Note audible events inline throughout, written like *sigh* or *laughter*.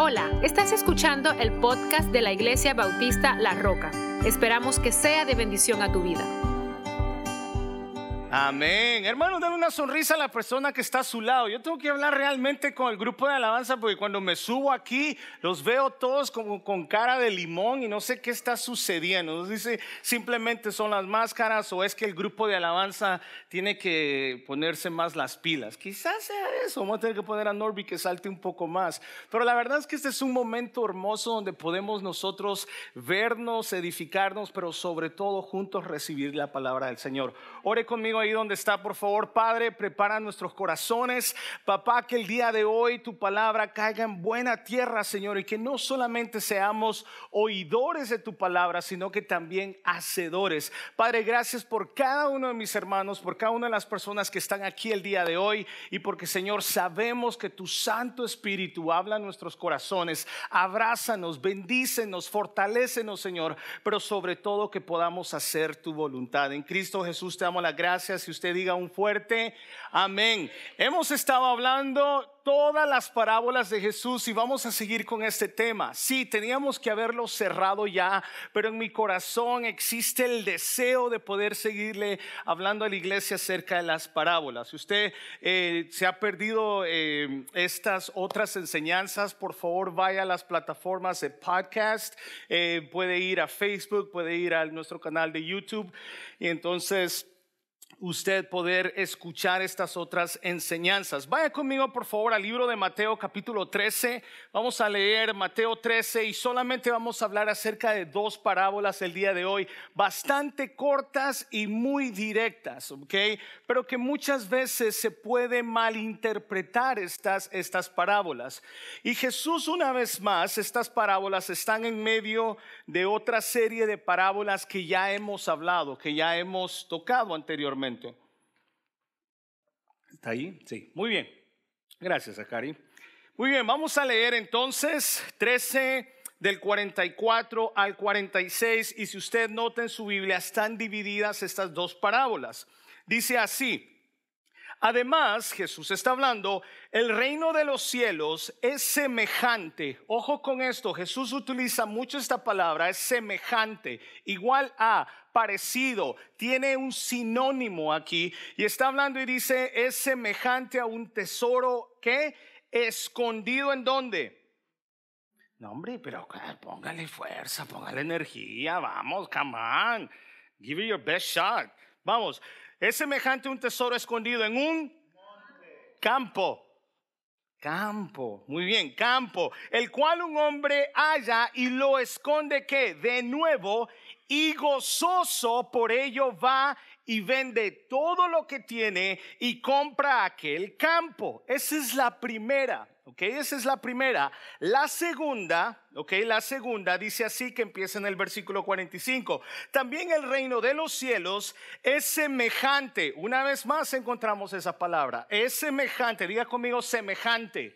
Hola, estás escuchando el podcast de la Iglesia Bautista La Roca. Esperamos que sea de bendición a tu vida. Amén. Hermano, dale una sonrisa a la persona que está a su lado. Yo tengo que hablar realmente con el grupo de alabanza porque cuando me subo aquí los veo todos como con cara de limón y no sé qué está sucediendo. No dice simplemente son las máscaras o es que el grupo de alabanza tiene que ponerse más las pilas. Quizás sea eso. Vamos a tener que poner a Norby que salte un poco más. Pero la verdad es que este es un momento hermoso donde podemos nosotros vernos, edificarnos, pero sobre todo juntos recibir la palabra del Señor. Ore conmigo ahí donde está, por favor, Padre, prepara nuestros corazones. Papá, que el día de hoy tu palabra caiga en buena tierra, Señor, y que no solamente seamos oidores de tu palabra, sino que también hacedores. Padre, gracias por cada uno de mis hermanos, por cada una de las personas que están aquí el día de hoy, y porque, Señor, sabemos que tu Santo Espíritu habla en nuestros corazones. Abrázanos, bendícenos, fortalécenos, Señor, pero sobre todo que podamos hacer tu voluntad. En Cristo Jesús te damos la gracia si usted diga un fuerte amén. Hemos estado hablando todas las parábolas de Jesús y vamos a seguir con este tema. Sí, teníamos que haberlo cerrado ya, pero en mi corazón existe el deseo de poder seguirle hablando a la iglesia acerca de las parábolas. Si usted eh, se ha perdido eh, estas otras enseñanzas, por favor vaya a las plataformas de podcast, eh, puede ir a Facebook, puede ir a nuestro canal de YouTube y entonces usted poder escuchar estas otras enseñanzas. Vaya conmigo por favor al libro de Mateo capítulo 13. Vamos a leer Mateo 13 y solamente vamos a hablar acerca de dos parábolas el día de hoy, bastante cortas y muy directas, ¿ok? Pero que muchas veces se puede malinterpretar estas, estas parábolas. Y Jesús una vez más, estas parábolas están en medio de otra serie de parábolas que ya hemos hablado, que ya hemos tocado anteriormente. ¿Está ahí? Sí, muy bien. Gracias, Akari. Muy bien, vamos a leer entonces 13 del 44 al 46 y si usted nota en su Biblia están divididas estas dos parábolas. Dice así, Además, Jesús está hablando, el reino de los cielos es semejante. Ojo con esto, Jesús utiliza mucho esta palabra, es semejante, igual a, parecido, tiene un sinónimo aquí y está hablando y dice, es semejante a un tesoro que escondido en dónde? No, hombre, pero póngale fuerza, póngale energía, vamos, come on, give it your best shot. Vamos, es semejante a un tesoro escondido en un campo. Campo, muy bien, campo, el cual un hombre halla y lo esconde que de nuevo y gozoso por ello va y vende todo lo que tiene y compra aquel campo. Esa es la primera. ¿ok? Esa es la primera. La segunda, ¿ok? La segunda dice así que empieza en el versículo 45. También el reino de los cielos es semejante. Una vez más encontramos esa palabra. Es semejante, diga conmigo semejante.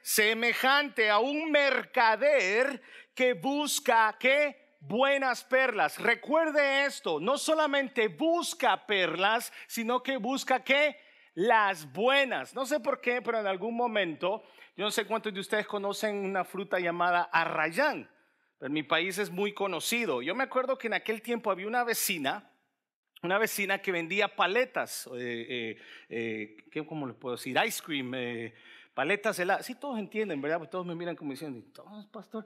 Semejante a un mercader que busca que buenas perlas. Recuerde esto, no solamente busca perlas, sino que busca que las buenas. No sé por qué, pero en algún momento yo no sé cuántos de ustedes conocen una fruta llamada arrayán, en mi país es muy conocido. Yo me acuerdo que en aquel tiempo había una vecina, una vecina que vendía paletas, eh, eh, eh ¿cómo le puedo decir? Ice cream, paletas heladas. Sí, todos entienden, ¿verdad? Porque todos me miran como diciendo, todos, pastor.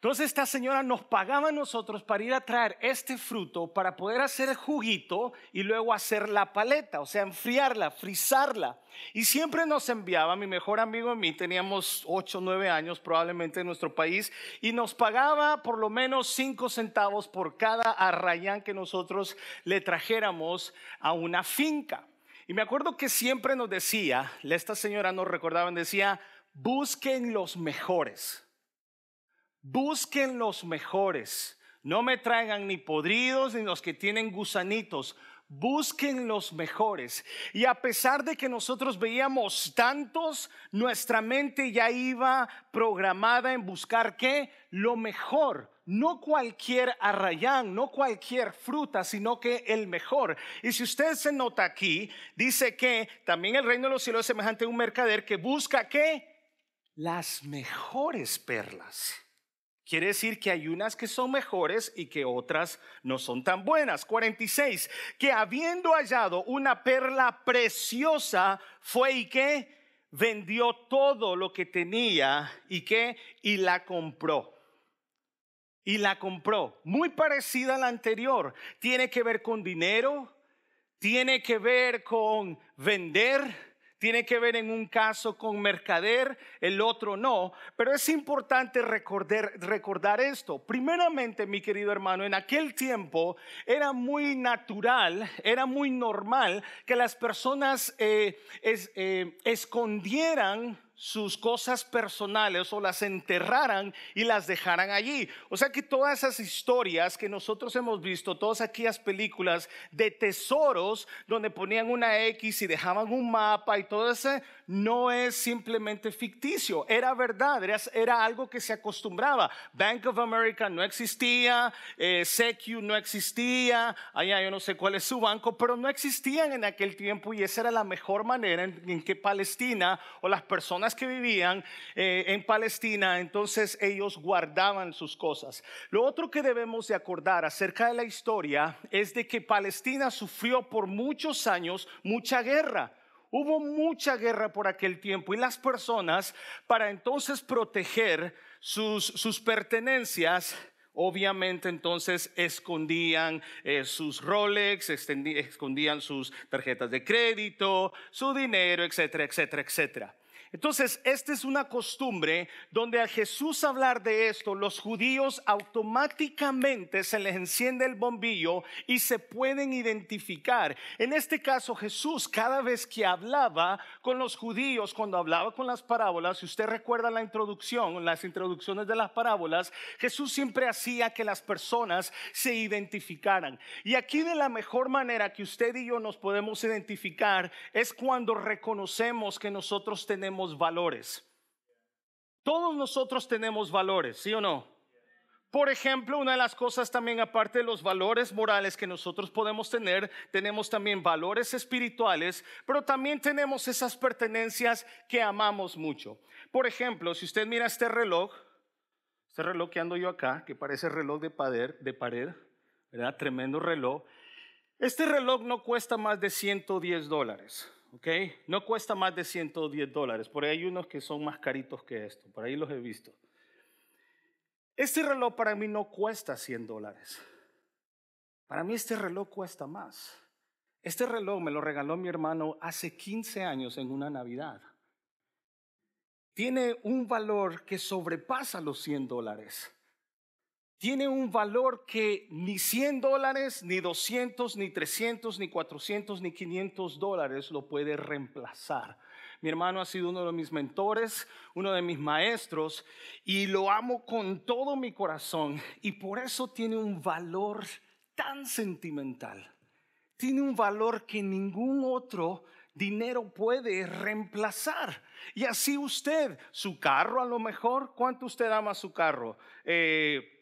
Entonces esta señora nos pagaba a nosotros para ir a traer este fruto para poder hacer el juguito y luego hacer la paleta, o sea, enfriarla, frizarla. Y siempre nos enviaba, mi mejor amigo y mí, teníamos 8 o 9 años probablemente en nuestro país, y nos pagaba por lo menos 5 centavos por cada arrayán que nosotros le trajéramos a una finca. Y me acuerdo que siempre nos decía, esta señora nos recordaba, decía, busquen los mejores Busquen los mejores. No me traigan ni podridos ni los que tienen gusanitos. Busquen los mejores. Y a pesar de que nosotros veíamos tantos, nuestra mente ya iba programada en buscar qué? Lo mejor. No cualquier arrayán, no cualquier fruta, sino que el mejor. Y si usted se nota aquí, dice que también el reino de los cielos es semejante a un mercader que busca qué? las mejores perlas. Quiere decir que hay unas que son mejores y que otras no son tan buenas. 46. Que habiendo hallado una perla preciosa, fue y que vendió todo lo que tenía y que y la compró. Y la compró. Muy parecida a la anterior. Tiene que ver con dinero, tiene que ver con vender tiene que ver en un caso con mercader, el otro no. Pero es importante recordar, esto. Primeramente, mi querido hermano, en aquel tiempo era muy natural, era muy normal que las personas eh, eh, escondieran sus cosas personales o las enterraran y las dejaran allí. O sea que todas esas historias que nosotros hemos visto, todas aquellas películas de tesoros donde ponían una X y dejaban un mapa y todo ese, no es simplemente ficticio, era verdad, era, algo que se acostumbraba. Bank of America no existía, eh, Secu no existía, allá yo no sé cuál es su banco, pero no existían en aquel tiempo y esa era la mejor manera en que Palestina o las personas que vivían eh, en Palestina, entonces ellos guardaban sus cosas. Lo otro que debemos de acordar acerca de la historia es de que Palestina sufrió por muchos años mucha guerra. Hubo mucha guerra por aquel tiempo y las personas para entonces proteger sus, pertenencias Obviamente entonces escondían eh, sus Rolex, escondían sus tarjetas de crédito, su dinero, etcétera, etcétera, etcétera. Entonces, esta es una costumbre donde a Jesús hablar de esto, los judíos automáticamente se les enciende el bombillo y se pueden identificar. En este caso, Jesús cada vez que hablaba con los judíos, cuando hablaba con las parábolas, si usted recuerda la introducción, las introducciones de las parábolas, Jesús siempre hacía que las personas se identificaran. Y aquí de la mejor manera que usted y yo nos podemos identificar es cuando reconocemos que nosotros tenemos valores. Todos nosotros tenemos valores, ¿sí o no? Por ejemplo, una de las cosas también, aparte de los valores morales que nosotros podemos tener, tenemos también valores espirituales, pero también tenemos esas pertenencias que amamos mucho. Por ejemplo, si usted mira este reloj, este reloj que ando yo acá, que parece reloj de pared, de pared, ¿verdad? Tremendo reloj. Este reloj no cuesta más de 110 dólares. ¿Ok? No cuesta más de 110 dólares. Por ahí hay unos que son más caritos que esto, por ahí los he visto. Este reloj para mí no cuesta 100 dólares. Para mí este reloj cuesta más. Este reloj me lo regaló mi hermano hace 15 años en una Navidad. Tiene un valor que sobrepasa los 100 dólares tiene un valor que ni 100 dólares, ni 200, ni 300, ni 400, ni 500 dólares lo puede reemplazar. Mi hermano ha sido uno de mis mentores, uno de mis maestros, y lo amo con todo mi corazón. Y por eso tiene un valor tan sentimental. Tiene un valor que ningún otro dinero puede reemplazar. Y así usted, su carro a lo mejor, ¿cuánto usted ama su carro? Eh,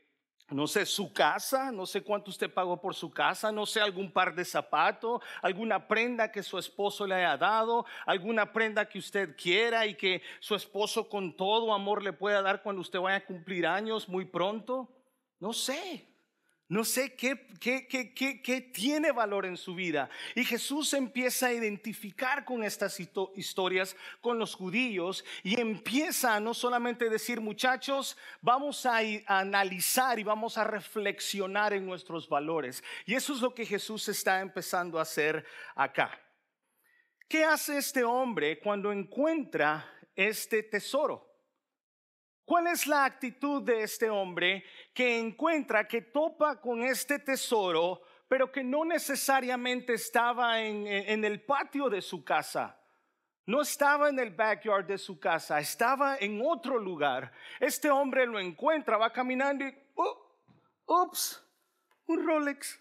no sé, su casa, no sé cuánto usted pagó por su casa, no sé, algún par de zapatos, alguna prenda que su esposo le haya dado, alguna prenda que usted quiera y que su esposo con todo amor le pueda dar cuando usted vaya a cumplir años muy pronto. No sé. No sé qué, tiene valor en su vida. Y Jesús empieza a identificar con estas historias con los judíos y empieza a no solamente decir, muchachos, vamos a analizar y vamos a reflexionar en nuestros valores. Y eso es lo que Jesús está empezando a hacer acá. ¿Qué hace este hombre cuando encuentra este tesoro? ¿Cuál es la actitud de este hombre que encuentra, que topa con este tesoro, pero que no necesariamente estaba en, el patio de su casa? No estaba en el backyard de su casa, estaba en otro lugar. Este hombre lo encuentra, va caminando y, oh, ups, un Rolex.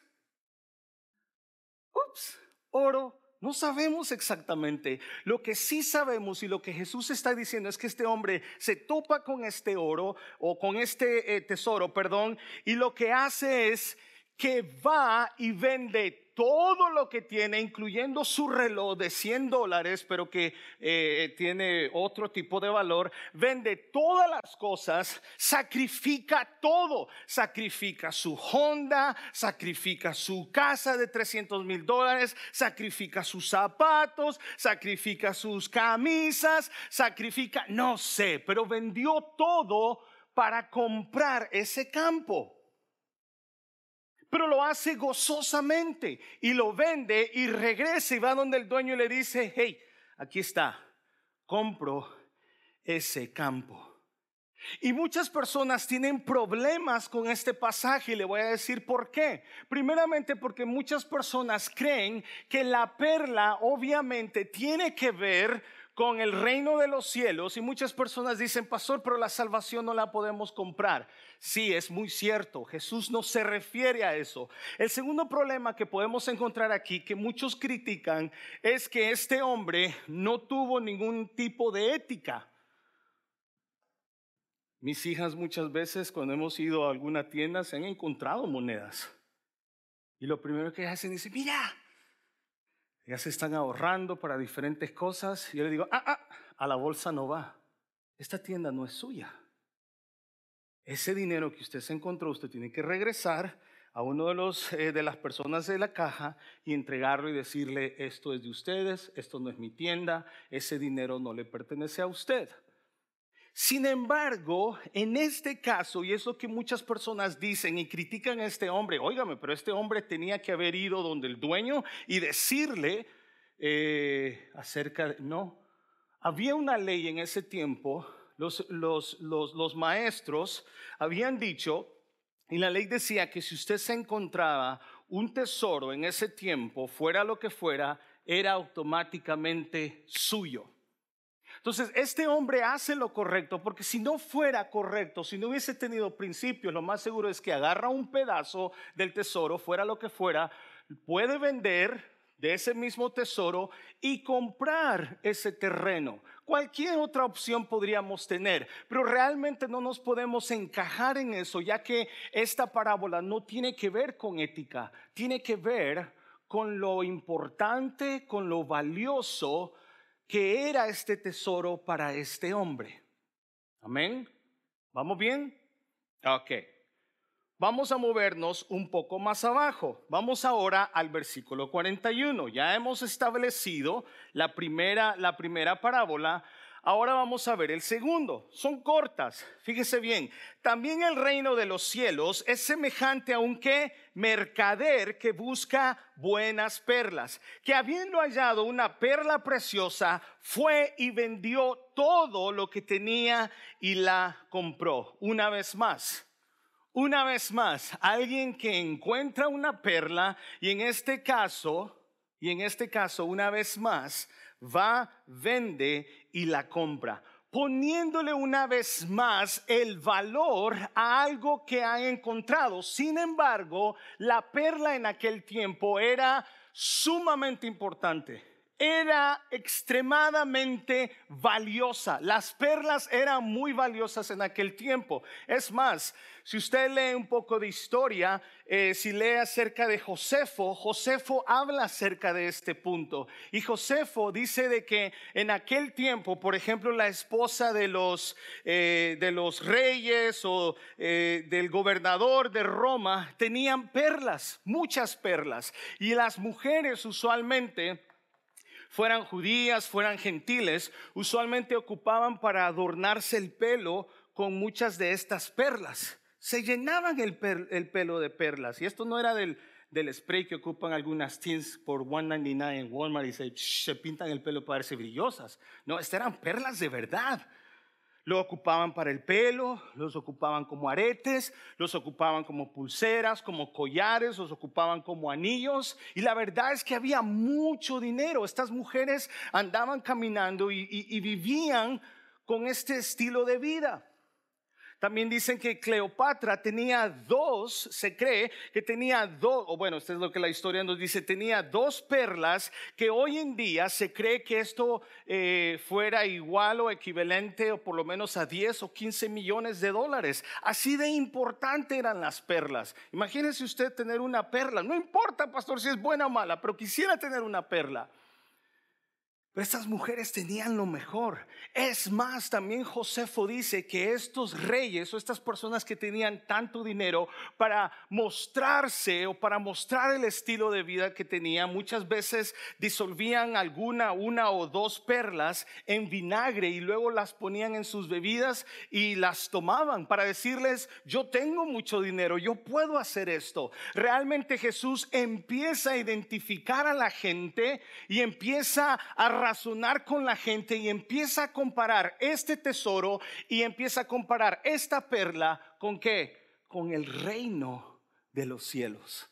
Ups, oro, no sabemos exactamente. Lo que sí sabemos y lo que Jesús está diciendo es que este hombre se topa con este oro o con este eh, tesoro, perdón, y lo que hace es que va y vende todo lo que tiene, incluyendo su reloj de 100 dólares, pero que eh, tiene otro tipo de valor, vende todas las cosas, sacrifica todo, sacrifica su Honda, sacrifica su casa de 300 mil dólares, sacrifica sus zapatos, sacrifica sus camisas, sacrifica, no sé, pero vendió todo para comprar ese campo pero lo hace gozosamente y lo vende y regresa y va donde el dueño y le dice, hey, aquí está, compro ese campo. Y muchas personas tienen problemas con este pasaje y le voy a decir por qué. Primeramente porque muchas personas creen que la perla obviamente tiene que ver con el reino de los cielos y muchas personas dicen, pastor, pero la salvación no la podemos comprar. Sí, es muy cierto, Jesús no se refiere a eso. El segundo problema que podemos encontrar aquí, que muchos critican, es que este hombre no tuvo ningún tipo de ética. Mis hijas muchas veces cuando hemos ido a alguna tienda se han encontrado monedas. Y lo primero que hacen es, mira, ya se están ahorrando para diferentes cosas. Yo le digo, ah, ah, a la bolsa no va. Esta tienda no es suya. Ese dinero que usted se encontró, usted tiene que regresar a uno de los eh, de las personas de la caja y entregarlo y decirle esto es de ustedes, esto no es mi tienda, ese dinero no le pertenece a usted. Sin embargo, en este caso, y es lo que muchas personas dicen y critican a este hombre, óigame, pero este hombre tenía que haber ido donde el dueño y decirle eh, acerca de, no, había una ley en ese tiempo, los, los, los, los maestros habían dicho, y la ley decía que si usted se encontraba un tesoro en ese tiempo, fuera lo que fuera, era automáticamente suyo. Entonces, este hombre hace lo correcto, porque si no fuera correcto, si no hubiese tenido principios, lo más seguro es que agarra un pedazo del tesoro, fuera lo que fuera, puede vender de ese mismo tesoro y comprar ese terreno. Cualquier otra opción podríamos tener, pero realmente no nos podemos encajar en eso, ya que esta parábola no tiene que ver con ética, tiene que ver con lo importante, con lo valioso que era este tesoro para este hombre. Amén. ¿Vamos bien? Ok. Vamos a movernos un poco más abajo. Vamos ahora al versículo 41. Ya hemos establecido la primera, la primera parábola Ahora vamos a ver el segundo. Son cortas. Fíjese bien. También el reino de los cielos es semejante a un mercader que busca buenas perlas, que habiendo hallado una perla preciosa, fue y vendió todo lo que tenía y la compró. Una vez más. Una vez más, alguien que encuentra una perla y en este caso, y en este caso, una vez más, va, vende y la compra, poniéndole una vez más el valor a algo que ha encontrado. Sin embargo, la perla en aquel tiempo era sumamente importante era extremadamente valiosa. Las perlas eran muy valiosas en aquel tiempo. Es más, si usted lee un poco de historia, eh, si lee acerca de Josefo, Josefo habla acerca de este punto. Y Josefo dice de que en aquel tiempo, por ejemplo, la esposa de los, eh, de los reyes o eh, del gobernador de Roma tenían perlas, muchas perlas. Y las mujeres usualmente fueran judías, fueran gentiles, usualmente ocupaban para adornarse el pelo con muchas de estas perlas. Se llenaban el, pelo de perlas. Y esto no era del, del spray que ocupan algunas teens por 1.99 en Walmart y se, se pintan el pelo para verse brillosas. No, estas eran perlas de verdad. Lo ocupaban para el pelo, los ocupaban como aretes, los ocupaban como pulseras, como collares, los ocupaban como anillos. Y la verdad es que había mucho dinero. Estas mujeres andaban caminando y, vivían con este estilo de vida. También dicen que Cleopatra tenía dos, se cree que tenía dos, o bueno, esto es lo que la historia nos dice, tenía dos perlas que hoy en día se cree que esto eh, fuera igual o equivalente o por lo menos a 10 o 15 millones de dólares. Así de importante eran las perlas. Imagínese usted tener una perla, no importa, pastor, si es buena o mala, pero quisiera tener una perla estas mujeres tenían lo mejor. Es más, también Josefo dice que estos reyes o estas personas que tenían tanto dinero para mostrarse o para mostrar el estilo de vida que tenían, muchas veces disolvían alguna, una o dos perlas en vinagre y luego las ponían en sus bebidas y las tomaban para decirles, yo tengo mucho dinero, yo puedo hacer esto. Realmente Jesús empieza a identificar a la gente y empieza a razonar con la gente y empieza a comparar este tesoro y empieza a comparar esta perla con qué? Con el reino de los cielos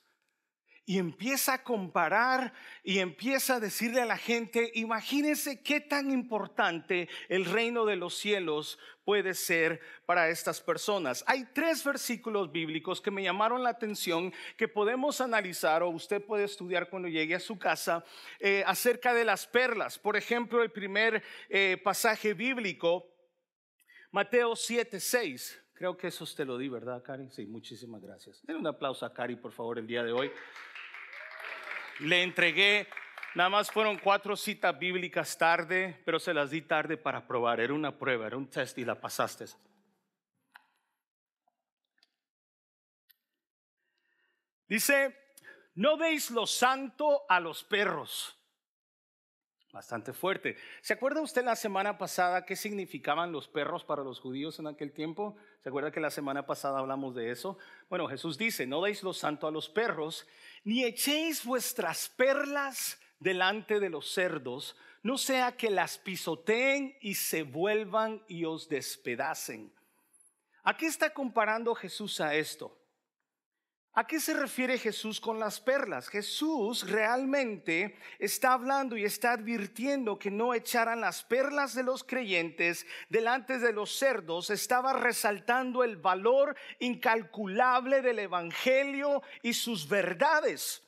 y empieza a comparar y empieza a decirle a la gente, imagínense qué tan importante el reino de los cielos puede ser para estas personas. Hay tres versículos bíblicos que me llamaron la atención que podemos analizar o usted puede estudiar cuando llegue a su casa eh, acerca de las perlas. Por ejemplo, el primer eh, pasaje bíblico, Mateo 7, 6. Creo que eso te lo di, ¿verdad, Cari? Sí, muchísimas gracias. Den un aplauso a Cari, por favor, el día de hoy le entregué, nada más fueron cuatro citas bíblicas tarde, pero se las di tarde para probar. Era una prueba, era un test y la pasaste. Dice, no deis lo santo a los perros Bastante fuerte. ¿Se acuerda usted la semana pasada qué significaban los perros para los judíos en aquel tiempo? ¿Se acuerda que la semana pasada hablamos de eso? Bueno, Jesús dice, no deis lo santo a los perros, ni echéis vuestras perlas delante de los cerdos, no sea que las pisoteen y se vuelvan y os despedacen. ¿A qué está comparando Jesús a esto? ¿A qué se refiere Jesús con las perlas? Jesús realmente está hablando y está advirtiendo que no echaran las perlas de los creyentes delante de los cerdos. Estaba resaltando el valor incalculable del Evangelio y sus verdades.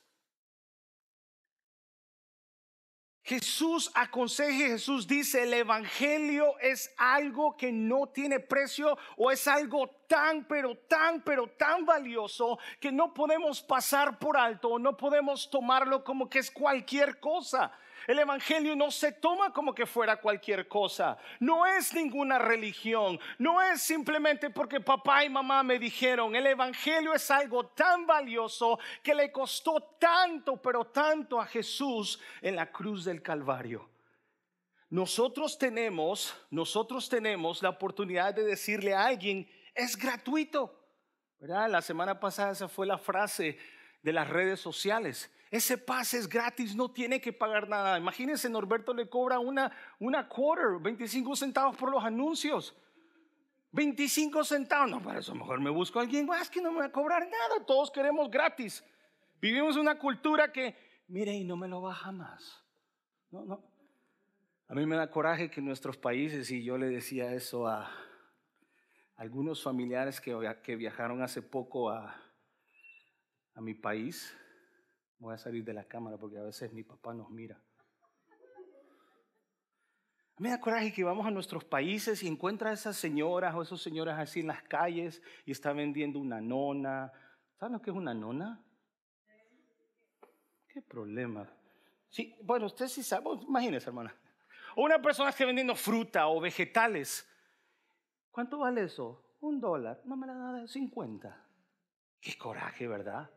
Jesús aconseja, Jesús dice, el Evangelio es algo que no tiene precio o es algo tan, pero tan, pero tan valioso que no podemos pasar por alto no podemos tomarlo como que es cualquier cosa. El Evangelio no se toma como que fuera cualquier cosa. No es ninguna religión. No es simplemente porque papá y mamá me dijeron. El Evangelio es algo tan valioso que le costó tanto, pero tanto a Jesús en la cruz del Calvario. Nosotros tenemos, nosotros tenemos la oportunidad de decirle a alguien, es gratuito. La semana pasada esa fue la frase de las redes sociales. Ese pase es gratis, no tiene que pagar nada. Imagínense, Norberto le cobra una, una quarter, 25 centavos por los anuncios. 25 centavos, no, para eso mejor me busco a alguien más que no me va a cobrar nada. Todos queremos gratis. Vivimos una cultura que, mire, y no me lo baja más. No, no. A mí me da coraje que en nuestros países, y yo le decía eso a algunos familiares que, que viajaron hace poco a, a mi país, Voy a salir de la cámara porque a veces mi papá nos mira. Me da coraje que vamos a nuestros países y encuentra a esas señoras o esos señoras así en las calles y está vendiendo una nona. ¿Saben lo que es una nona? ¿Qué problema? Sí, bueno, usted sí sabe, imagínese, hermana. O una persona que esté vendiendo fruta o vegetales. ¿Cuánto vale eso? Un dólar. No me la da de 50. Qué coraje, ¿verdad?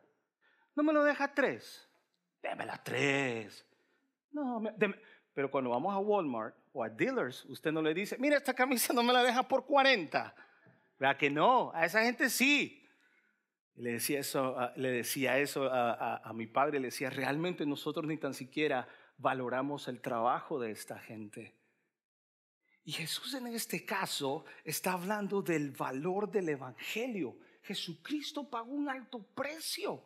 No me lo deja tres. Démela tres. No, pero cuando vamos a Walmart o a dealers, usted no le dice, mira, esta camisa no me la deja por 40. ¿Verdad que no? A esa gente sí. Le decía eso, le decía eso a, a mi padre, le decía, realmente nosotros ni tan siquiera valoramos el trabajo de esta gente. Y Jesús en este caso está hablando del valor del Evangelio. Jesucristo pagó un alto precio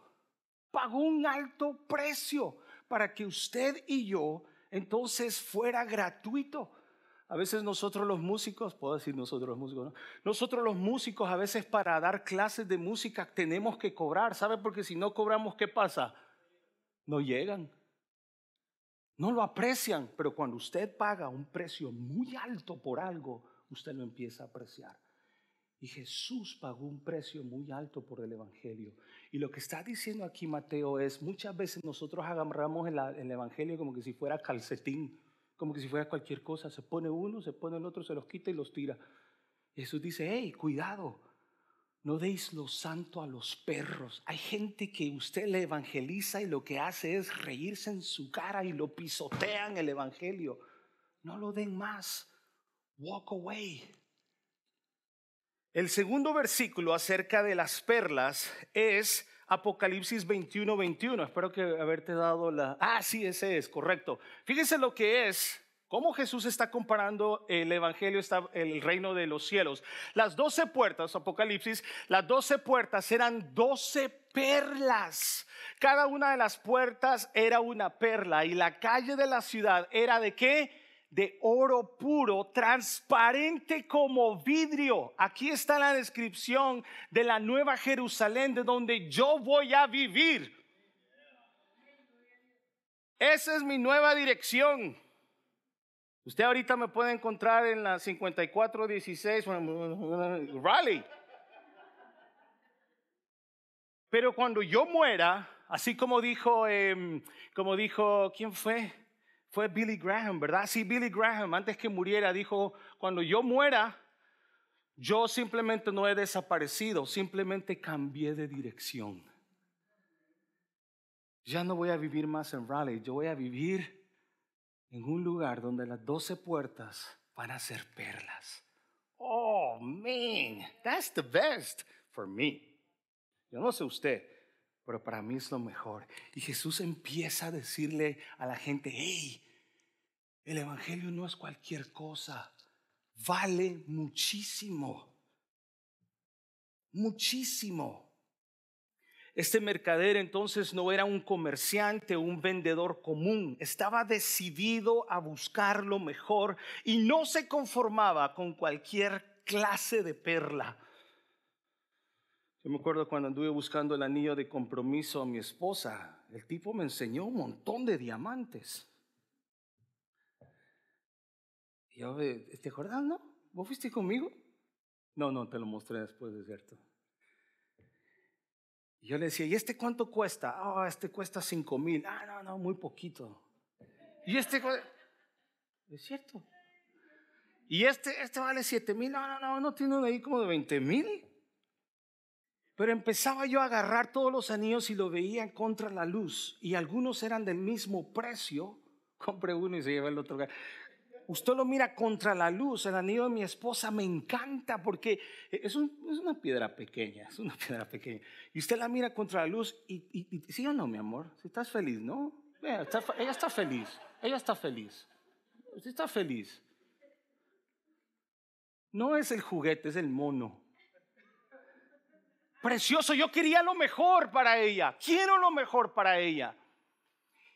pagó un alto precio para que usted y yo entonces fuera gratuito. A veces nosotros los músicos, puedo decir nosotros los músicos, ¿no? Nosotros los músicos a veces para dar clases de música tenemos que cobrar, ¿sabe? Porque si no cobramos, ¿qué pasa? No llegan. No lo aprecian, pero cuando usted paga un precio muy alto por algo, usted lo empieza a apreciar. Y Jesús pagó un precio muy alto por el Evangelio. Y lo que está diciendo aquí Mateo es, muchas veces nosotros agarramos el, el Evangelio como que si fuera calcetín, como que si fuera cualquier cosa. Se pone uno, se pone el otro, se los quita y los tira. Jesús dice, hey, cuidado, no deis lo santo a los perros. Hay gente que usted le evangeliza y lo que hace es reírse en su cara y lo pisotean el Evangelio. No lo den más. Walk away. El segundo versículo acerca de las perlas es Apocalipsis 21, 21. Espero que haberte dado la... Ah, sí, ese es, correcto. Fíjense lo que es, cómo Jesús está comparando el Evangelio, está el reino de los cielos. Las doce puertas, Apocalipsis, las doce puertas eran doce perlas. Cada una de las puertas era una perla y la calle de la ciudad era de qué? De oro puro, transparente como vidrio. Aquí está la descripción de la nueva Jerusalén, de donde yo voy a vivir. Esa es mi nueva dirección. Usted ahorita me puede encontrar en la 5416 Raleigh. Pero cuando yo muera, así como dijo, em, como dijo, ¿quién fue? Fue Billy Graham, ¿verdad? Sí, Billy Graham, antes que muriera, dijo, cuando yo muera, yo simplemente no he desaparecido, simplemente cambié de dirección. Ya no voy a vivir más en Raleigh, yo voy a vivir en un lugar donde las doce puertas van a ser perlas. Oh, man, that's the best for me. Yo no sé usted, pero para mí es lo mejor. Y Jesús empieza a decirle a la gente, hey, el Evangelio no es cualquier cosa, vale muchísimo, muchísimo. Este mercader entonces no era un comerciante un vendedor común, estaba decidido a buscar lo mejor y no se conformaba con cualquier clase de perla. Yo me acuerdo cuando anduve buscando el anillo de compromiso a mi esposa, el tipo me enseñó un montón de diamantes. Y yo, ¿te acuerdas, no? ¿Vos fuiste conmigo? No, no, te lo mostré después, de cierto. Y yo le decía, ¿y este cuánto cuesta? Ah, este cuesta cinco mil. Ah, no, no, muy poquito. Y este, es cierto. Y este, este vale siete mil. No, no, no, no tiene uno ahí como de veinte mil. Pero empezaba yo a agarrar todos los anillos y lo veía contra la luz. Y algunos eran del mismo precio. Compré uno y se lleva el otro usted lo mira contra la luz, el anillo de mi esposa me encanta porque es, una piedra pequeña, es una *laughs* piedra pequeña. Y usted la mira contra la luz y, sí o no, mi amor, si estás feliz, ¿no? ella está feliz, ella está feliz, usted está feliz. No es el juguete, es el mono. Precioso, yo quería lo mejor para ella, quiero lo mejor para ella.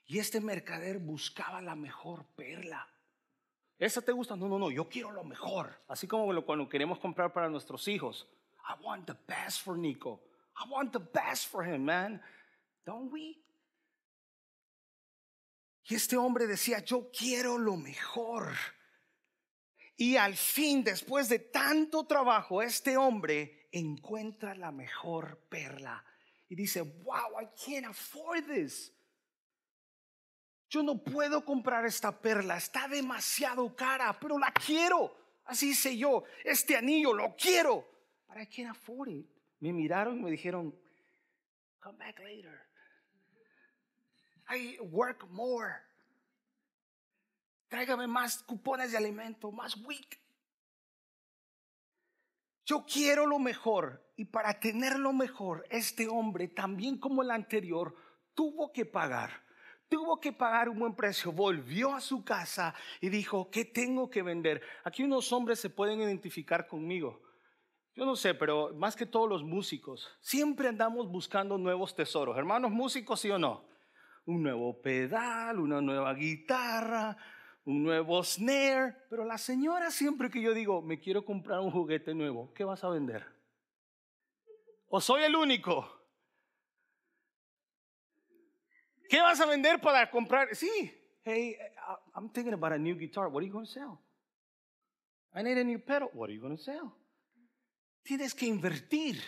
Y este mercader buscaba la mejor perla. ¿Esa te gusta? No, no, no, yo quiero lo mejor. Así como cuando queremos comprar para nuestros hijos. I want the best for Nico. I want the best for him, man. Don't we? Y este hombre decía, yo quiero lo mejor. Y al fin, después de tanto trabajo, este hombre encuentra la mejor perla. Y dice, wow, I can't afford this. Yo no puedo comprar esta perla, está demasiado cara, pero la quiero. Así hice yo, este anillo lo quiero. But I can't afford it. Me miraron y me dijeron, come back later. I work more. Tráigame más cupones de alimento, más week. Yo quiero lo mejor y para tener lo mejor, este hombre, también como el anterior, tuvo que pagar tuvo que pagar un buen precio, volvió a su casa y dijo, ¿qué tengo que vender? Aquí unos hombres se pueden identificar conmigo. Yo no sé, pero más que todos los músicos, siempre andamos buscando nuevos tesoros. Hermanos músicos, ¿sí o no? Un nuevo pedal, una nueva guitarra, un nuevo snare, pero la señora siempre que yo digo, me quiero comprar un juguete nuevo, ¿qué vas a vender? ¿O soy el único? ¿Qué vas a vender para comprar? Sí, hey, I'm thinking about a new guitar. What are you going to sell? I need a new pedal. What are you going to sell? Tienes que invertir.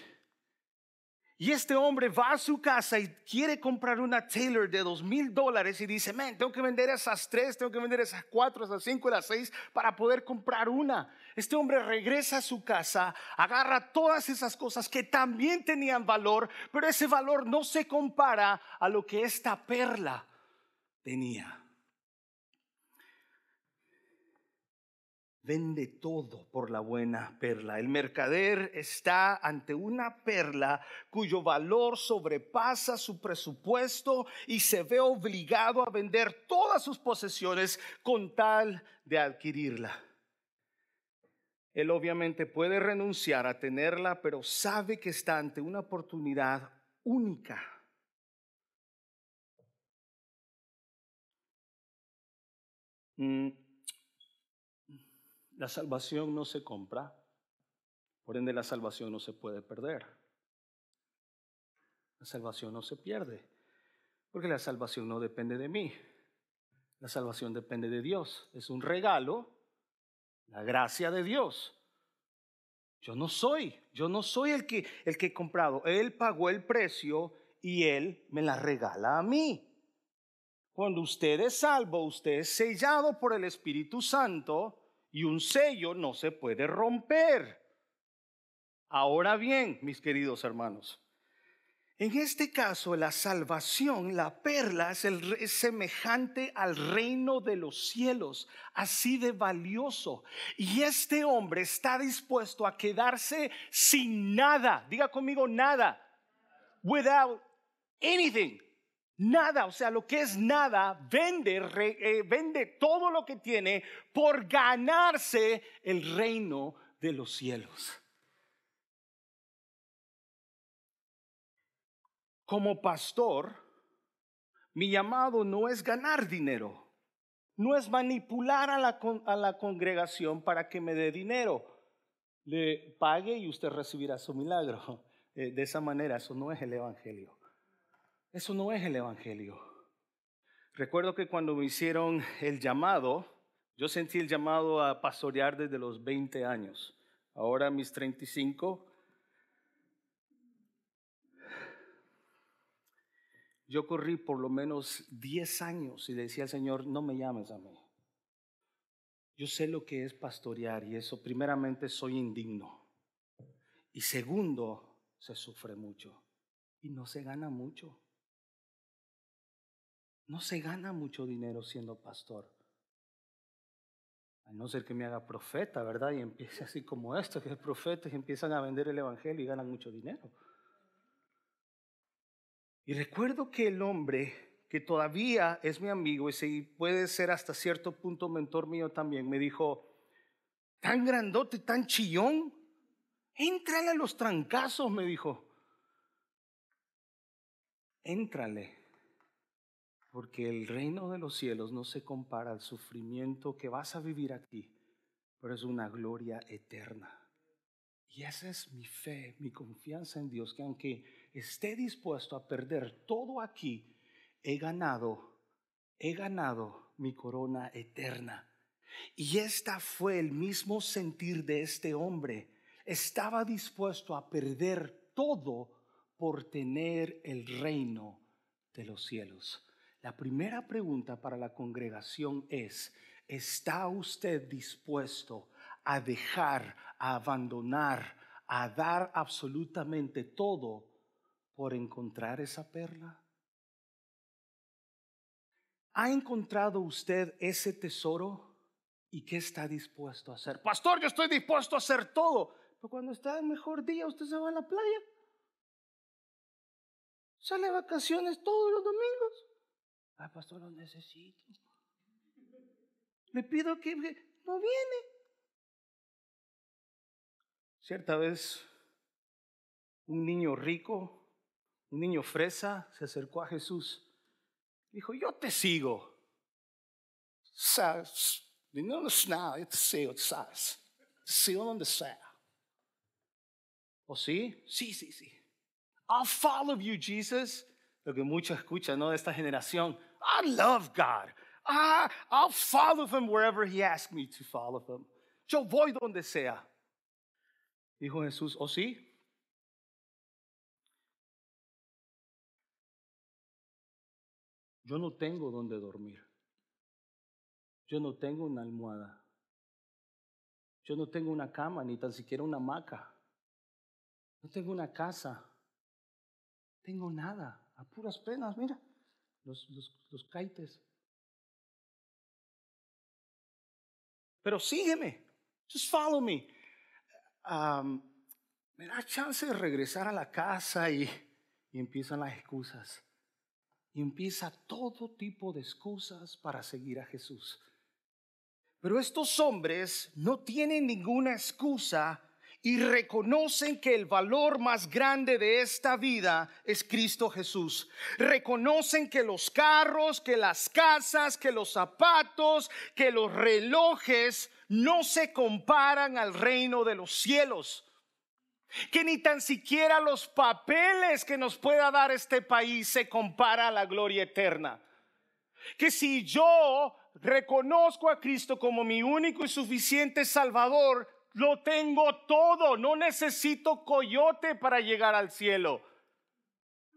Y este hombre va a su casa y quiere comprar una Taylor de dos mil dólares y dice, man, tengo que vender esas tres, tengo que vender esas cuatro, esas cinco, esas seis para poder comprar una. Este hombre regresa a su casa, agarra todas esas cosas que también tenían valor, pero ese valor no se compara a lo que esta perla tenía. Vende todo por la buena perla. El mercader está ante una perla cuyo valor sobrepasa su presupuesto y se ve obligado a vender todas sus posesiones con tal de adquirirla. Él obviamente puede renunciar a tenerla, pero sabe que está ante una oportunidad única. Mm, la salvación no se compra, por ende la salvación no se puede perder. La salvación no se pierde, porque la salvación no depende de mí. La salvación depende de Dios. Es un regalo, la gracia de Dios. Yo no soy, yo no soy el que el que he comprado. Él pagó el precio y él me la regala a mí. Cuando usted es salvo, usted es sellado por el Espíritu Santo y un sello no se puede romper. Ahora bien, mis queridos hermanos, en este caso la salvación, la perla, es, es, semejante al reino de los cielos, así de valioso. Y este hombre está dispuesto a quedarse sin nada, diga conmigo nada, without anything nada, o sea, lo que es nada, vende, eh, vende todo lo que tiene por ganarse el reino de los cielos. Como pastor, mi llamado no es ganar dinero, no es manipular a la, a la congregación para que me dé dinero. Le pague y usted recibirá su milagro. *laughs* Eh, de esa manera, eso no es el Evangelio. Eso no es el Evangelio. Recuerdo que cuando me hicieron el llamado, yo sentí el llamado a pastorear desde los 20 años. Ahora mis 35. Yo corrí por lo menos 10 años y decía al Señor, no me llames a mí. Yo sé lo que es pastorear y eso primeramente soy indigno. Y segundo, se sufre mucho y no se gana mucho. No se gana mucho dinero siendo pastor. A no ser que me haga profeta, ¿verdad? Y empiece así como esto, que es profeta, y empiezan a vender el evangelio y ganan mucho dinero. Y recuerdo que el hombre, que todavía es mi amigo y puede ser hasta cierto punto mentor mío también, me dijo, tan grandote, tan chillón, éntrale a los trancazos, me dijo. Éntrale porque el reino de los cielos no se compara al sufrimiento que vas a vivir aquí, pero es una gloria eterna. Y esa es mi fe, mi confianza en Dios, que aunque esté dispuesto a perder todo aquí, he ganado, he ganado mi corona eterna. Y esta fue el mismo sentir de este hombre. Estaba dispuesto a perder todo por tener el reino de los cielos. La primera pregunta para la congregación es, ¿está usted dispuesto a dejar, a abandonar, a dar absolutamente todo por encontrar esa perla? ¿Ha encontrado usted ese tesoro? ¿Y qué está dispuesto a hacer? Pastor, yo estoy dispuesto a hacer todo. Pero cuando está en mejor día, usted se va a la playa. Sale a vacaciones todos los domingos. Ay, pastor, lo necesito. Le pido que no viene. Cierta vez, un niño rico, un niño fresa, se acercó a Jesús. Dijo, yo te sigo. Sas, não snarl, é seu, sas. Seu onde sea. ¿O sí? Sí, sí, sí. I'll follow you, Jesus. Lo que muchos escuchan, ¿no? De esta generación. I love God. I, I'll follow him wherever he asks me to follow him. Yo voy donde sea. Dijo Jesús, ¿o sí? Yo no tengo donde dormir. Yo no tengo una almohada. Yo no tengo una cama, ni tan siquiera una hamaca. No tengo una casa. Tengo nada. A puras penas, mira. Los, los, caites. Pero sígueme. Just follow me. Um, me da chance de regresar a la casa y, y empiezan las excusas. Y empieza todo tipo de excusas para seguir a Jesús. Pero estos hombres no tienen ninguna excusa y reconocen que el valor más grande de esta vida es Cristo Jesús. Reconocen que los carros, que las casas, que los zapatos, que los relojes no se comparan al reino de los cielos. Que ni tan siquiera los papeles que nos pueda dar este país se compara a la gloria eterna. Que si yo reconozco a Cristo como mi único y suficiente Salvador, lo tengo todo. No necesito coyote para llegar al cielo.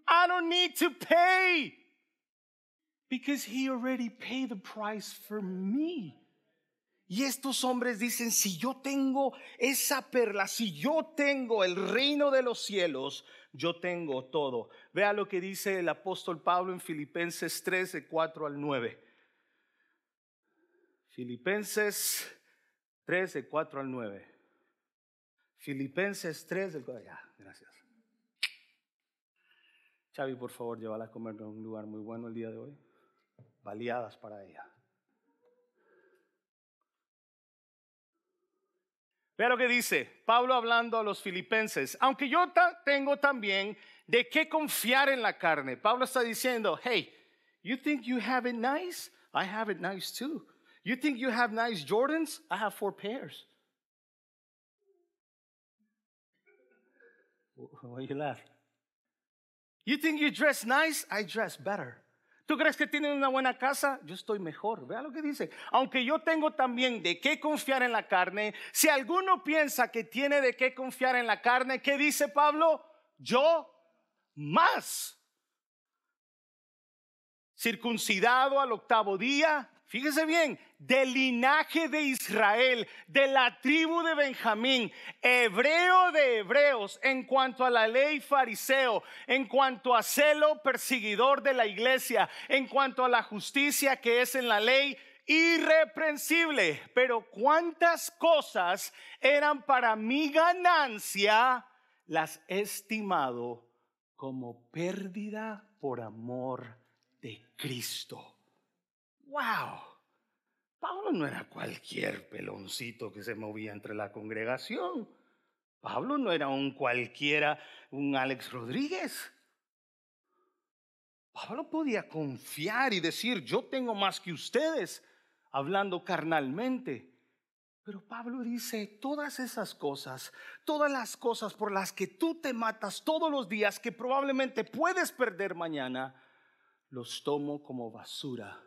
I don't need to pay because he already paid the price for me. Y estos hombres dicen, si yo tengo esa perla, si yo tengo el reino de los cielos, yo tengo todo. Vea lo que dice el apóstol Pablo en Filipenses 3, de 4 al 9. Filipenses 3, de 4 al 9. Filipenses 3, del 4. Ya, gracias. Chavi, por favor, llévala a comer en un lugar muy bueno el día de hoy. Baleadas para ella. Vea lo que dice Pablo hablando a los filipenses. Aunque yo tengo también de qué confiar en la carne. Pablo está diciendo, hey, you think you have it nice? I have it nice too. You think you have nice Jordans? I have four pairs. Why you laugh? You think you dress nice? I dress better. ¿Tú crees que tienen una buena casa? Yo estoy mejor. Vea lo que dice. Aunque yo tengo también de qué confiar en la carne, si alguno piensa que tiene de qué confiar en la carne, ¿qué dice Pablo? Yo más. Circuncidado al octavo día, Fíjese bien, del linaje de Israel, de la tribu de Benjamín, hebreo de hebreos, en cuanto a la ley fariseo, en cuanto a celo perseguidor de la iglesia, en cuanto a la justicia que es en la ley, irreprensible. Pero cuántas cosas eran para mi ganancia, las he estimado como pérdida por amor de Cristo. ¡Wow! Pablo no era cualquier peloncito que se movía entre la congregación. Pablo no era un cualquiera, un Alex Rodríguez. Pablo podía confiar y decir, yo tengo más que ustedes, hablando carnalmente. Pero Pablo dice, todas esas cosas, todas las cosas por las que tú te matas todos los días, que probablemente puedes perder mañana, los tomo como basura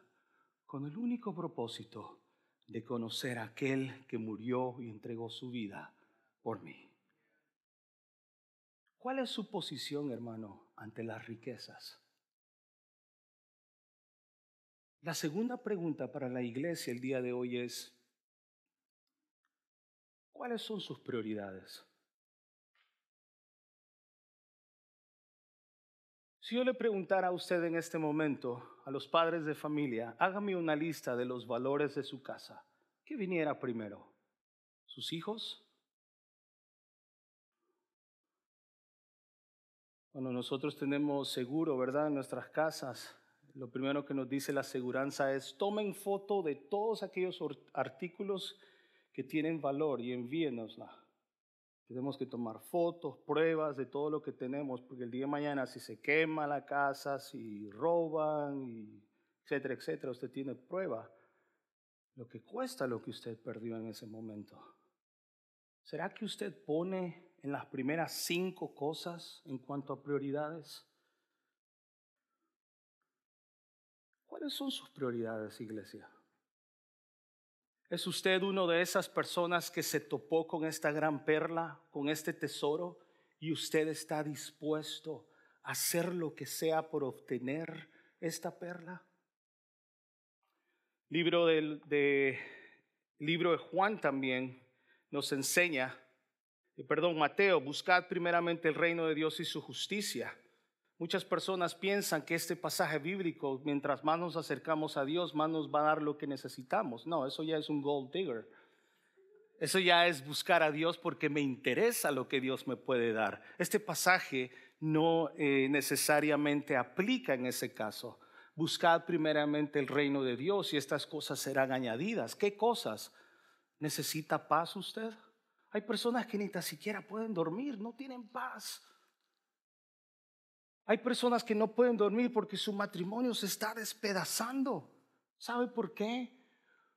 con el único propósito de conocer a aquel que murió y entregó su vida por mí. ¿Cuál es su posición, hermano, ante las riquezas? La segunda pregunta para la iglesia el día de hoy es, ¿cuáles son sus prioridades? Si yo le preguntara a usted en este momento, a los padres de familia, hágame una lista de los valores de su casa, ¿qué viniera primero? ¿Sus hijos? Cuando nosotros tenemos seguro, ¿verdad? En nuestras casas, lo primero que nos dice la aseguranza es tomen foto de todos aquellos artículos que tienen valor y envíenosla. Tenemos que tomar fotos, pruebas de todo lo que tenemos, porque el día de mañana si se quema la casa, si roban, y etcétera, etcétera, usted tiene prueba. lo que cuesta lo que usted perdió en ese momento. ¿Será que usted pone en las primeras cinco cosas en cuanto a prioridades? ¿Cuáles son sus prioridades, iglesia? ¿Es usted uno de esas personas que se topó con esta gran perla, con este tesoro, y usted está dispuesto a hacer lo que sea por obtener esta perla? Libro de, libro de Juan también nos enseña, eh, perdón, Mateo, buscad primeramente el reino de Dios y su justicia Muchas personas piensan que este pasaje bíblico, mientras más nos acercamos a Dios, más nos va a dar lo que necesitamos. No, eso ya es un gold digger. Eso ya es buscar a Dios porque me interesa lo que Dios me puede dar. Este pasaje no eh, necesariamente aplica en ese caso. Buscad primeramente el reino de Dios y estas cosas serán añadidas. ¿Qué cosas? ¿Necesita paz usted? Hay personas que ni tan siquiera pueden dormir, no tienen paz. Hay personas que no pueden dormir porque su matrimonio se está despedazando. ¿Sabe por qué?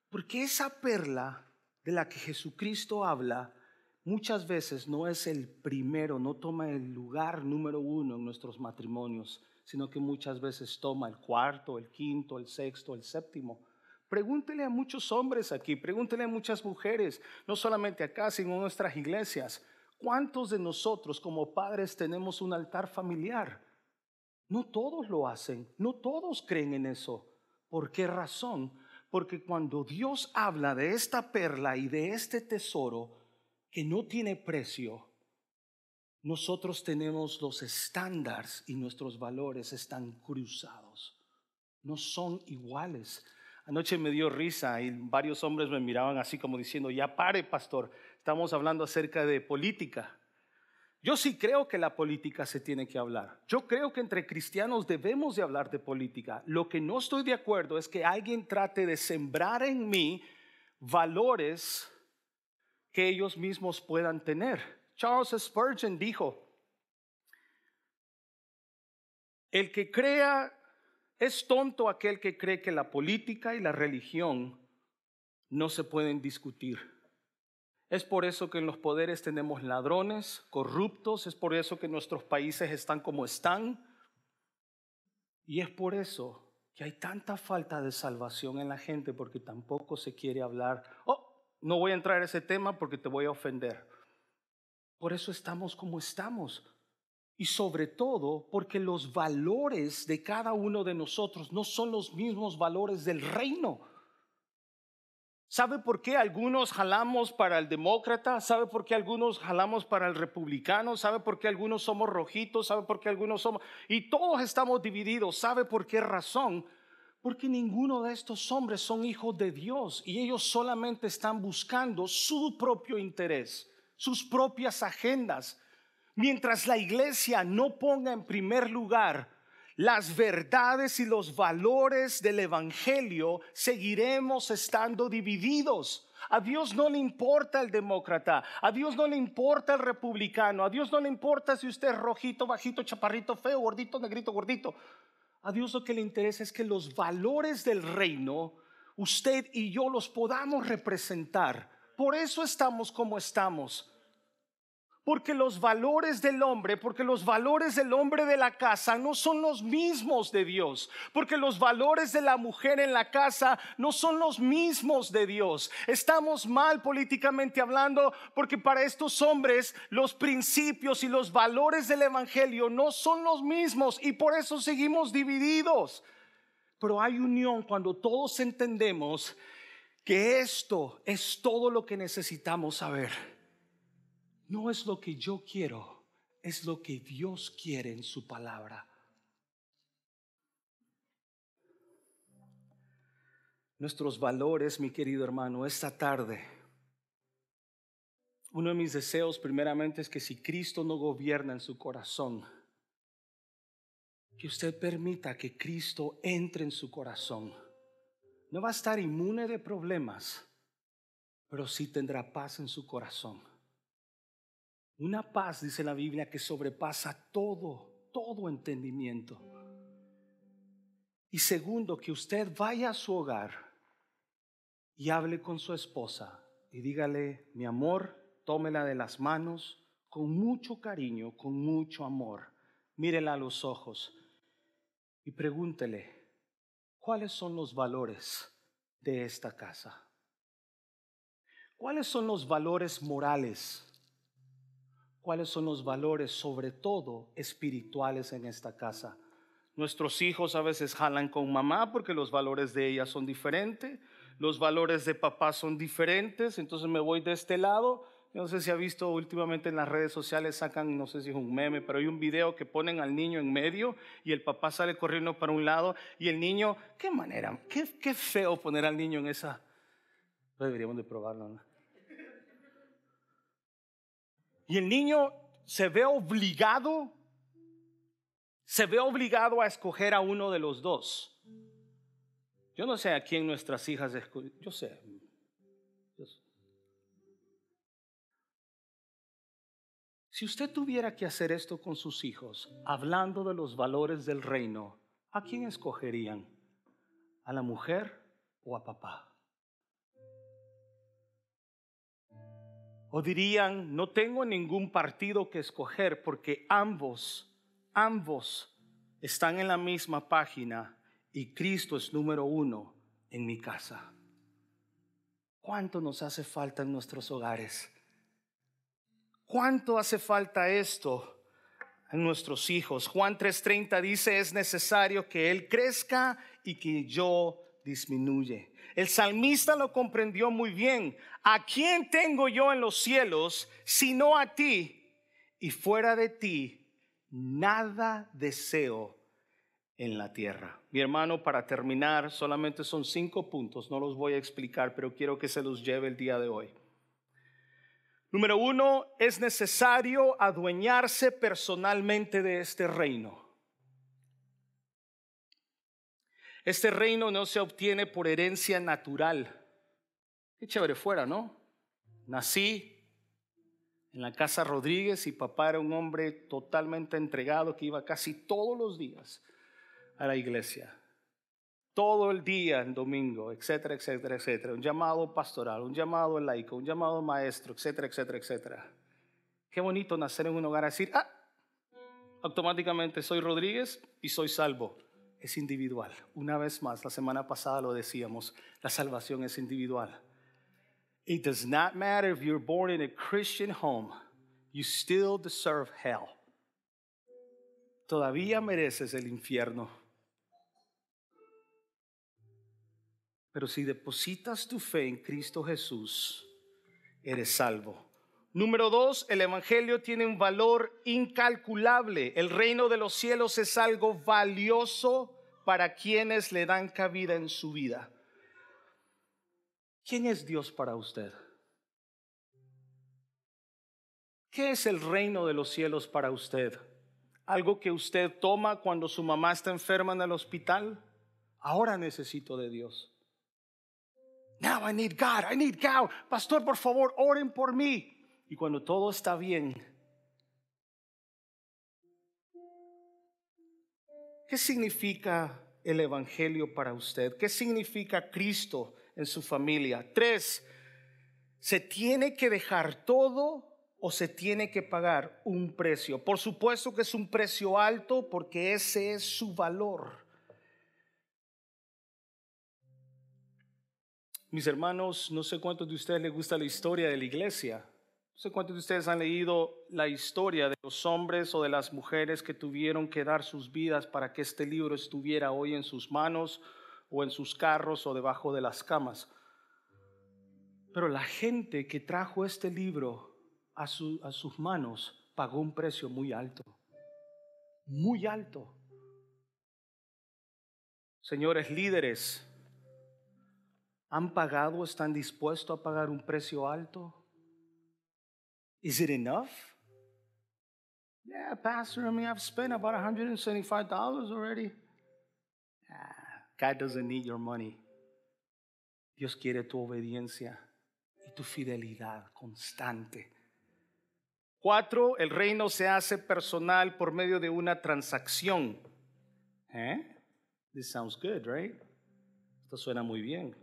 Porque esa perla de la que Jesucristo habla muchas veces no es el primero, no toma el lugar número uno en nuestros matrimonios, sino que muchas veces toma el cuarto, el quinto, el sexto, el séptimo. Pregúntele a muchos hombres aquí, pregúntele a muchas mujeres, no solamente acá, sino en nuestras iglesias. ¿Cuántos de nosotros como padres tenemos un altar familiar? No todos lo hacen, no todos creen en eso. ¿Por qué razón? Porque cuando Dios habla de esta perla y de este tesoro que no tiene precio, nosotros tenemos los estándares y nuestros valores están cruzados. No son iguales. Anoche me dio risa y varios hombres me miraban así como diciendo, ya pare, pastor, estamos hablando acerca de política. Yo sí creo que la política se tiene que hablar. Yo creo que entre cristianos debemos de hablar de política. Lo que no estoy de acuerdo es que alguien trate de sembrar en mí valores que ellos mismos puedan tener. Charles Spurgeon dijo, el que crea, es tonto aquel que cree que la política y la religión no se pueden discutir. Es por eso que en los poderes tenemos ladrones, corruptos, es por eso que nuestros países están como están. Y es por eso que hay tanta falta de salvación en la gente porque tampoco se quiere hablar. Oh, no voy a entrar en ese tema porque te voy a ofender. Por eso estamos como estamos. Y sobre todo porque los valores de cada uno de nosotros no son los mismos valores del reino. ¿Sabe por qué algunos jalamos para el demócrata? ¿Sabe por qué algunos jalamos para el republicano? ¿Sabe por qué algunos somos rojitos? ¿Sabe por qué algunos somos... Y todos estamos divididos. ¿Sabe por qué razón? Porque ninguno de estos hombres son hijos de Dios y ellos solamente están buscando su propio interés, sus propias agendas. Mientras la iglesia no ponga en primer lugar las verdades y los valores del Evangelio, seguiremos estando divididos. A Dios no le importa el demócrata, a Dios no le importa el republicano, a Dios no le importa si usted es rojito, bajito, chaparrito, feo, gordito, negrito, gordito. A Dios lo que le interesa es que los valores del reino, usted y yo los podamos representar. Por eso estamos como estamos. Porque los valores del hombre, porque los valores del hombre de la casa no son los mismos de Dios. Porque los valores de la mujer en la casa no son los mismos de Dios. Estamos mal políticamente hablando porque para estos hombres los principios y los valores del Evangelio no son los mismos y por eso seguimos divididos. Pero hay unión cuando todos entendemos que esto es todo lo que necesitamos saber no es lo que yo quiero, es lo que Dios quiere en su palabra. Nuestros valores, mi querido hermano, esta tarde. Uno de mis deseos primeramente es que si Cristo no gobierna en su corazón, que usted permita que Cristo entre en su corazón. No va a estar inmune de problemas, pero sí tendrá paz en su corazón. Una paz, dice la Biblia, que sobrepasa todo, todo entendimiento. Y segundo, que usted vaya a su hogar y hable con su esposa y dígale, mi amor, tómela de las manos con mucho cariño, con mucho amor. Mírela a los ojos y pregúntele, ¿cuáles son los valores de esta casa? ¿Cuáles son los valores morales? ¿Cuáles son los valores, sobre todo espirituales, en esta casa? Nuestros hijos a veces jalan con mamá porque los valores de ella son diferentes, los valores de papá son diferentes, entonces me voy de este lado. No sé si ha visto últimamente en las redes sociales, sacan, no sé si es un meme, pero hay un video que ponen al niño en medio y el papá sale corriendo para un lado y el niño, qué manera, qué, qué feo poner al niño en esa... Deberíamos de probarlo, ¿no? Y el niño se ve obligado, se ve obligado a escoger a uno de los dos. Yo no sé a quién nuestras hijas escogen, yo sé. Si usted tuviera que hacer esto con sus hijos, hablando de los valores del reino, ¿a quién escogerían? ¿A la mujer o a papá? O dirían, no tengo ningún partido que escoger porque ambos, ambos están en la misma página y Cristo es número uno en mi casa. ¿Cuánto nos hace falta en nuestros hogares? ¿Cuánto hace falta esto en nuestros hijos? Juan 3:30 dice, es necesario que Él crezca y que yo disminuye. El salmista lo comprendió muy bien. ¿A quién tengo yo en los cielos sino a ti? Y fuera de ti, nada deseo en la tierra. Mi hermano, para terminar, solamente son cinco puntos, no los voy a explicar, pero quiero que se los lleve el día de hoy. Número uno, es necesario adueñarse personalmente de este reino. Este reino no se obtiene por herencia natural. Qué chévere fuera, ¿no? Nací en la casa Rodríguez y papá era un hombre totalmente entregado que iba casi todos los días a la iglesia. Todo el día en domingo, etcétera, etcétera, etcétera. Un llamado pastoral, un llamado laico, un llamado maestro, etcétera, etcétera, etcétera. Qué bonito nacer en un hogar así. Ah, automáticamente soy Rodríguez y soy salvo es individual. Una vez más, la semana pasada lo decíamos, la salvación es individual. It does not matter if you're born in a Christian home, you still deserve hell. Todavía mereces el infierno. Pero si depositas tu fe en Cristo Jesús, eres salvo. Número dos, el Evangelio tiene un valor incalculable. El reino de los cielos es algo valioso para quienes le dan cabida en su vida. ¿Quién es Dios para usted? ¿Qué es el reino de los cielos para usted? ¿Algo que usted toma cuando su mamá está enferma en el hospital? Ahora necesito de Dios. Now I need God, I need God. Pastor, por favor, oren por mí. Y cuando todo está bien, ¿qué significa el Evangelio para usted? ¿Qué significa Cristo en su familia? Tres, ¿se tiene que dejar todo o se tiene que pagar un precio? Por supuesto que es un precio alto porque ese es su valor. Mis hermanos, no sé cuántos de ustedes les gusta la historia de la iglesia. No sé cuántos de ustedes han leído la historia de los hombres o de las mujeres que tuvieron que dar sus vidas para que este libro estuviera hoy en sus manos o en sus carros o debajo de las camas. Pero la gente que trajo este libro a, a sus manos pagó un precio muy alto, muy alto. Señores líderes, ¿han pagado, están dispuestos a pagar un precio alto? Is it enough? Yeah, Pastor, I mean, I've spent about $175 already. Ah, God doesn't need your money. Dios quiere tu obediencia y tu fidelidad constante. Cuatro, el reino se hace personal por medio de una transacción. ¿Eh? This sounds good, right? Esto suena muy bien.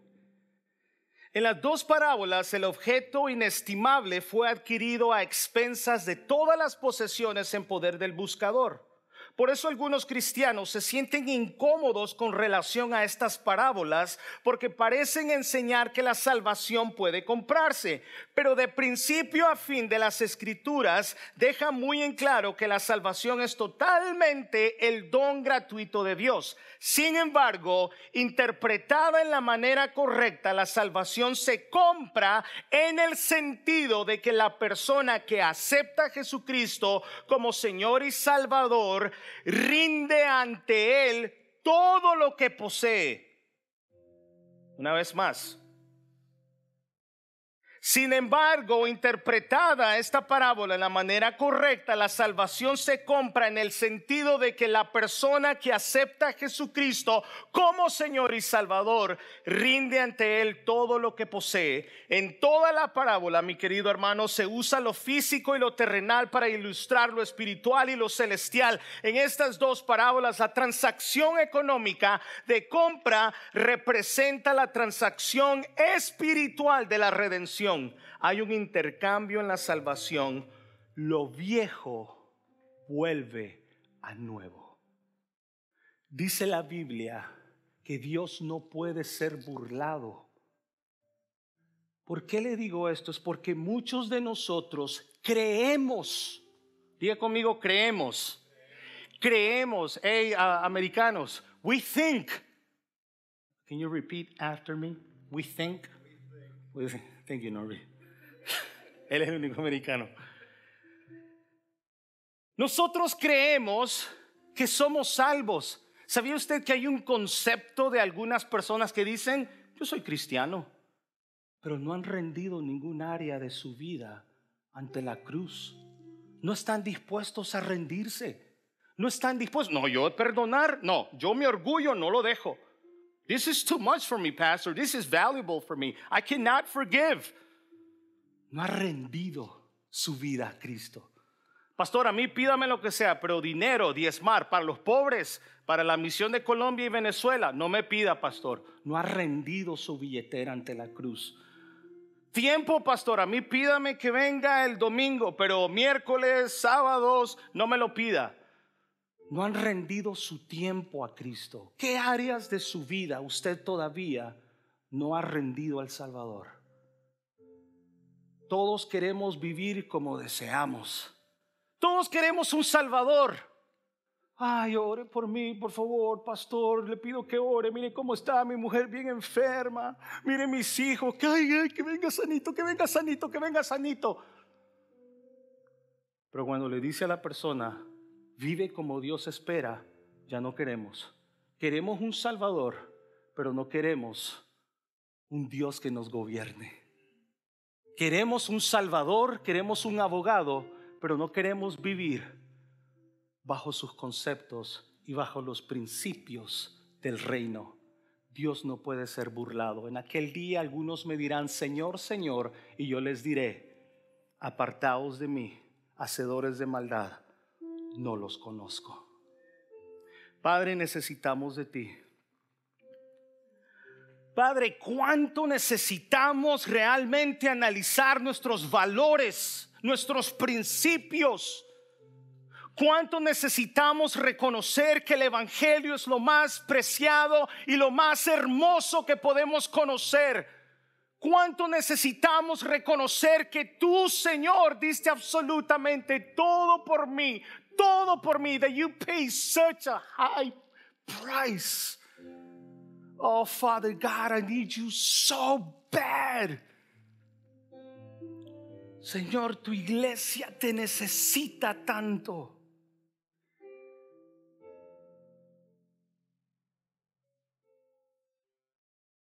En las dos parábolas el objeto inestimable fue adquirido a expensas de todas las posesiones en poder del buscador. Por eso algunos cristianos se sienten incómodos con relación a estas parábolas porque parecen enseñar que la salvación puede comprarse. Pero de principio a fin de las escrituras deja muy en claro que la salvación es totalmente el don gratuito de Dios. Sin embargo, interpretada en la manera correcta, la salvación se compra en el sentido de que la persona que acepta a Jesucristo como Señor y Salvador rinde ante Él todo lo que posee. Una vez más, sin embargo, interpretada esta parábola en la manera correcta, la salvación se compra en el sentido de que la persona que acepta a Jesucristo como Señor y Salvador rinde ante Él todo lo que posee. En toda la parábola, mi querido hermano, se usa lo físico y lo terrenal para ilustrar lo espiritual y lo celestial. En estas dos parábolas, la transacción económica de compra representa la transacción espiritual de la redención hay un intercambio en la salvación. Lo viejo vuelve a nuevo. Dice la Biblia que Dios no puede ser burlado. ¿Por qué le digo esto? Es porque muchos de nosotros creemos. Diga conmigo, creemos. Creemos, hey, americanos, we think. Can you repeat after me? We think. We think. Thank you, Norby. Él es el único americano. Nosotros creemos que somos salvos. ¿Sabía usted que hay un concepto de algunas personas que dicen, yo soy cristiano, pero no han rendido ningún área de su vida ante la cruz? No están dispuestos a rendirse. No están dispuestos. No, yo perdonar, no, yo mi orgullo no lo dejo. This is too much for me, Pastor. This is valuable for me. I cannot forgive. No ha rendido su vida a Cristo. Pastor, a mí pídame lo que sea, pero dinero, diezmar para los pobres, para la misión de Colombia y Venezuela, no me pida, pastor. No ha rendido su billetera ante la cruz. Tiempo, pastor, a mí pídame que venga el domingo, pero miércoles, sábados, no me lo pida no han rendido su tiempo a Cristo? ¿Qué áreas de su vida usted todavía no ha rendido al Salvador? Todos queremos vivir como deseamos. Todos queremos un Salvador. Ay, ore por mí, por favor, pastor. Le pido que ore. Mire cómo está mi mujer bien enferma. Mire mis hijos. Que, ay, que venga sanito, que venga sanito, que venga sanito. Pero cuando le dice a la persona, vive como Dios espera, ya no queremos. Queremos un Salvador, pero no queremos un Dios que nos gobierne. Queremos un Salvador, queremos un abogado, pero no queremos vivir bajo sus conceptos y bajo los principios del reino. Dios no puede ser burlado. En aquel día algunos me dirán, Señor, Señor, y yo les diré, apartaos de mí, hacedores de maldad no los conozco. Padre, necesitamos de ti. Padre, ¿cuánto necesitamos realmente analizar nuestros valores, nuestros principios? ¿Cuánto necesitamos reconocer que el Evangelio es lo más preciado y lo más hermoso que podemos conocer? ¿Cuánto necesitamos reconocer que tú, Señor, diste absolutamente todo por mí, todo por mí, that you pay such a high price. Oh, Father God, I need you so bad. Señor, tu iglesia te necesita tanto.